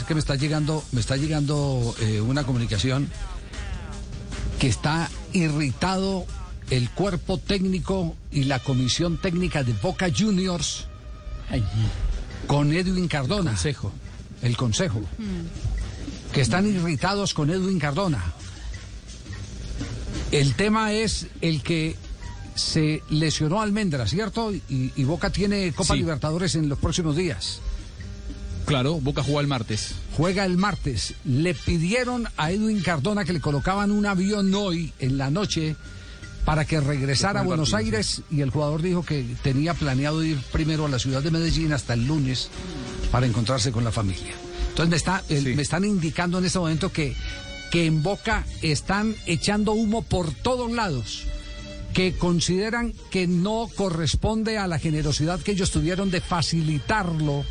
es que me está llegando, me está llegando eh, una comunicación que está irritado el cuerpo técnico y la comisión técnica de Boca Juniors con Edwin Cardona. Consejo. El consejo. Que están irritados con Edwin Cardona. El tema es el que se lesionó Almendra, ¿cierto? Y, y Boca tiene Copa Sí. Libertadores en los próximos días. Claro, Boca juega el martes. Juega el martes. Le pidieron a Edwin Cardona que le colocaban un avión hoy en la noche para que regresara a Buenos partido, Aires y el jugador dijo que tenía planeado ir primero a la ciudad de Medellín hasta el lunes para encontrarse con la familia. Entonces me, está, el- Sí. me están indicando en este momento que, que en Boca están echando humo por todos lados que consideran que no corresponde a la generosidad que ellos tuvieron de facilitarlo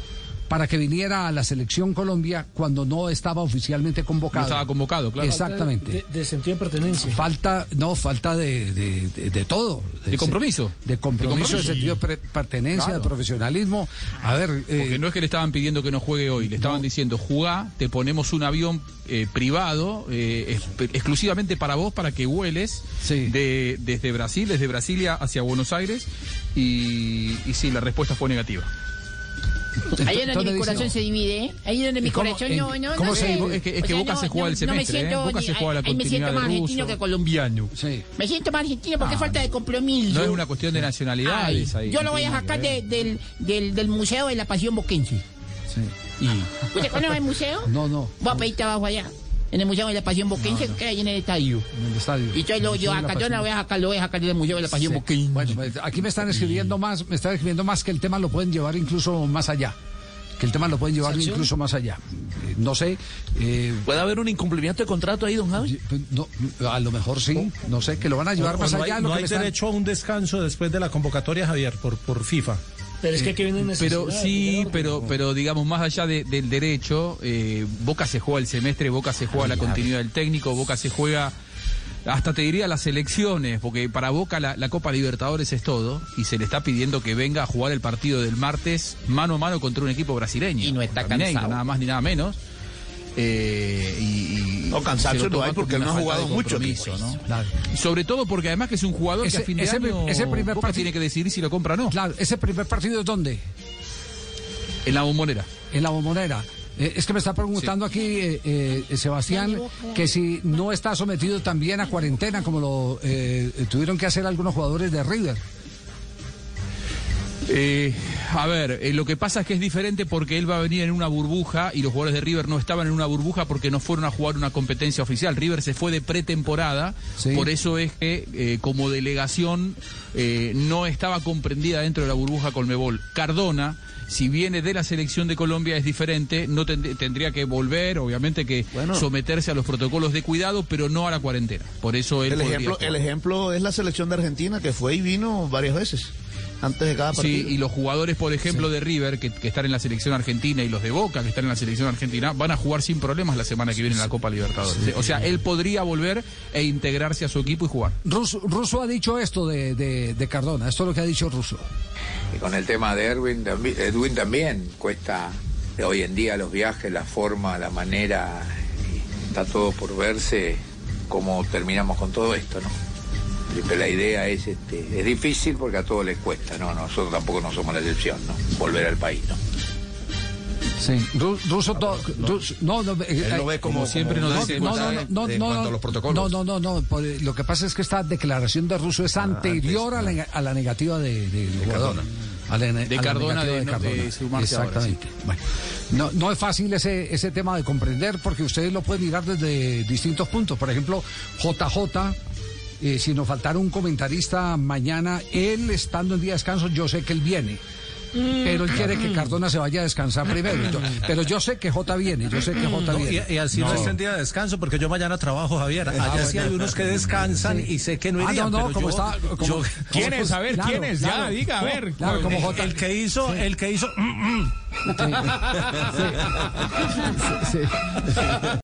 para que viniera a la selección Colombia cuando no estaba oficialmente convocado. No estaba convocado, claro. Exactamente. De, de sentido de pertenencia. Falta, no, falta de, de, de- de todo. De compromiso. De compromiso, De sentido de pertenencia, Claro. de profesionalismo. A ver, eh, Porque no es que le estaban pidiendo que no juegue hoy, le estaban diciendo, jugá, te ponemos un avión eh, privado eh, exclusivamente para vos, para que vueles Sí. de, desde Brasil, desde Brasilia hacia Buenos Aires. Y, y sí, la respuesta fue negativa. Ahí es donde mi corazón se divide, ¿eh? Ahí es donde mi ¿Y cómo- corazón no, no, cómo no se? Es que- es que sea, Boca se juega no, el semestre, no me ¿eh? siento, Boca se ni- juega la ahí me siento continuidad más argentino que colombiano. sí. Me siento más argentino porque Ah, falta de compromiso. No es una cuestión de ahí, yo lo voy a sacar ver. del, del, del Museo de la Pasión Boquense. sí. ¿Usted conoce el museo? No, no. Voy a pedir trabajo allá. En el Museo de la Pasión Boquense, que ahí en el estadio. En el estadio. Y yo, lo, yo Sí, a la Cardona pasión. voy a sacar, lo voy a sacar del Museo de la Pasión Sí. Boquense. Bueno, pues, aquí me están escribiendo más, me están escribiendo más que el tema lo pueden llevar incluso más allá. Que el tema lo pueden llevar ¿Sanción? incluso más allá. Eh, no sé. eh, ¿Puede haber un incumplimiento de contrato ahí, don Javi? no, a lo mejor sí. No sé, que lo van a llevar O- o más no allá. hay, lo no que hay me están- derecho a un descanso después de la convocatoria, Javier, por, por FIFA. Pero es que aquí viene Pero sí, pero, pero digamos, más allá de- del derecho, eh, Boca se juega el semestre, Boca se juega la continuidad del técnico, Boca se juega, hasta te diría las elecciones, porque para Boca la, la Copa Libertadores es todo, y se le está pidiendo que venga a jugar el partido del martes mano a mano contra un equipo brasileño. Y no está Mineiro, cansado. Nada más ni nada menos. Eh, y, y- No, cansancio no hay porque no ha jugado mucho compromiso, tiempo. ¿no? Claro. Y sobre todo porque además que es un jugador Ese- que a fin de ese- año ese primer partido- tiene que decidir si lo compra o no. Claro, ese primer partido es dónde? En la bombonera. En la bombonera. Eh, es que me está preguntando aquí eh, eh, Sebastián que si no está sometido también a cuarentena como lo eh, tuvieron que hacer algunos jugadores de River. Eh, a ver, eh, lo que pasa es que es diferente porque él va a venir en una burbuja y los jugadores de River no estaban en una burbuja porque no fueron a jugar una competencia oficial. River se fue de pretemporada, Sí. por eso es que eh, como delegación eh, no estaba comprendida dentro de la burbuja Colmebol. Cardona, si viene de la selección de Colombia es diferente, no tend- tendría que volver, obviamente que Bueno. someterse a los protocolos de cuidado, pero no a la cuarentena. Por eso él El ejemplo, jugar. el ejemplo es la selección de Argentina que fue y vino varias veces antes de cada Sí, partido. y los jugadores, por ejemplo, de River, que, que están en la selección argentina, y los de Boca, que están en la selección argentina, van a jugar sin problemas la semana que viene en la Copa Libertadores. O sea, él podría volver e integrarse a su equipo y jugar. Russo, Russo ha dicho esto de, de- de Cardona, esto es lo que ha dicho Russo. Y con el tema de Erwin, Edwin también cuesta de hoy en día los viajes, la forma, la manera, está todo por verse cómo terminamos con todo esto, ¿no? Siempre la idea es, este, es difícil porque a todos les cuesta, ¿no? Nosotros tampoco no somos la excepción, ¿no? Volver al país, ¿no? Sí. Ru- Russo, to- Russo- no, no, eh, Él lo ve como, como siempre como nos dice, no, no, no, no, no, no, los protocolos. No, no, no, no. lo que pasa es que esta declaración de Russo es anterior a, la, a la negativa de, de, De Cardona. A la, De Cardona de- no, ahora, Exactamente. Bueno, no, no es fácil ese, ese tema de comprender porque ustedes lo pueden mirar desde distintos puntos. Por ejemplo, JJ, eh, si nos faltara un comentarista mañana, él estando en día de descanso, yo sé que él viene. Pero él quiere que Cardona se vaya a descansar primero. Pero yo sé que J viene, yo sé que J No, viene. y, y así no. es en día de descanso, porque yo mañana trabajo, Javier. Allá sí hay unos que descansan y sé que no Ah, irían. no, no, pero como yo- está. Como, yo- ¿Quiénes? A ver, ¿quiénes? Ya, diga, a ver. Claro, como J. el que hizo, el que hizo. mm, mm. Sí. Sí.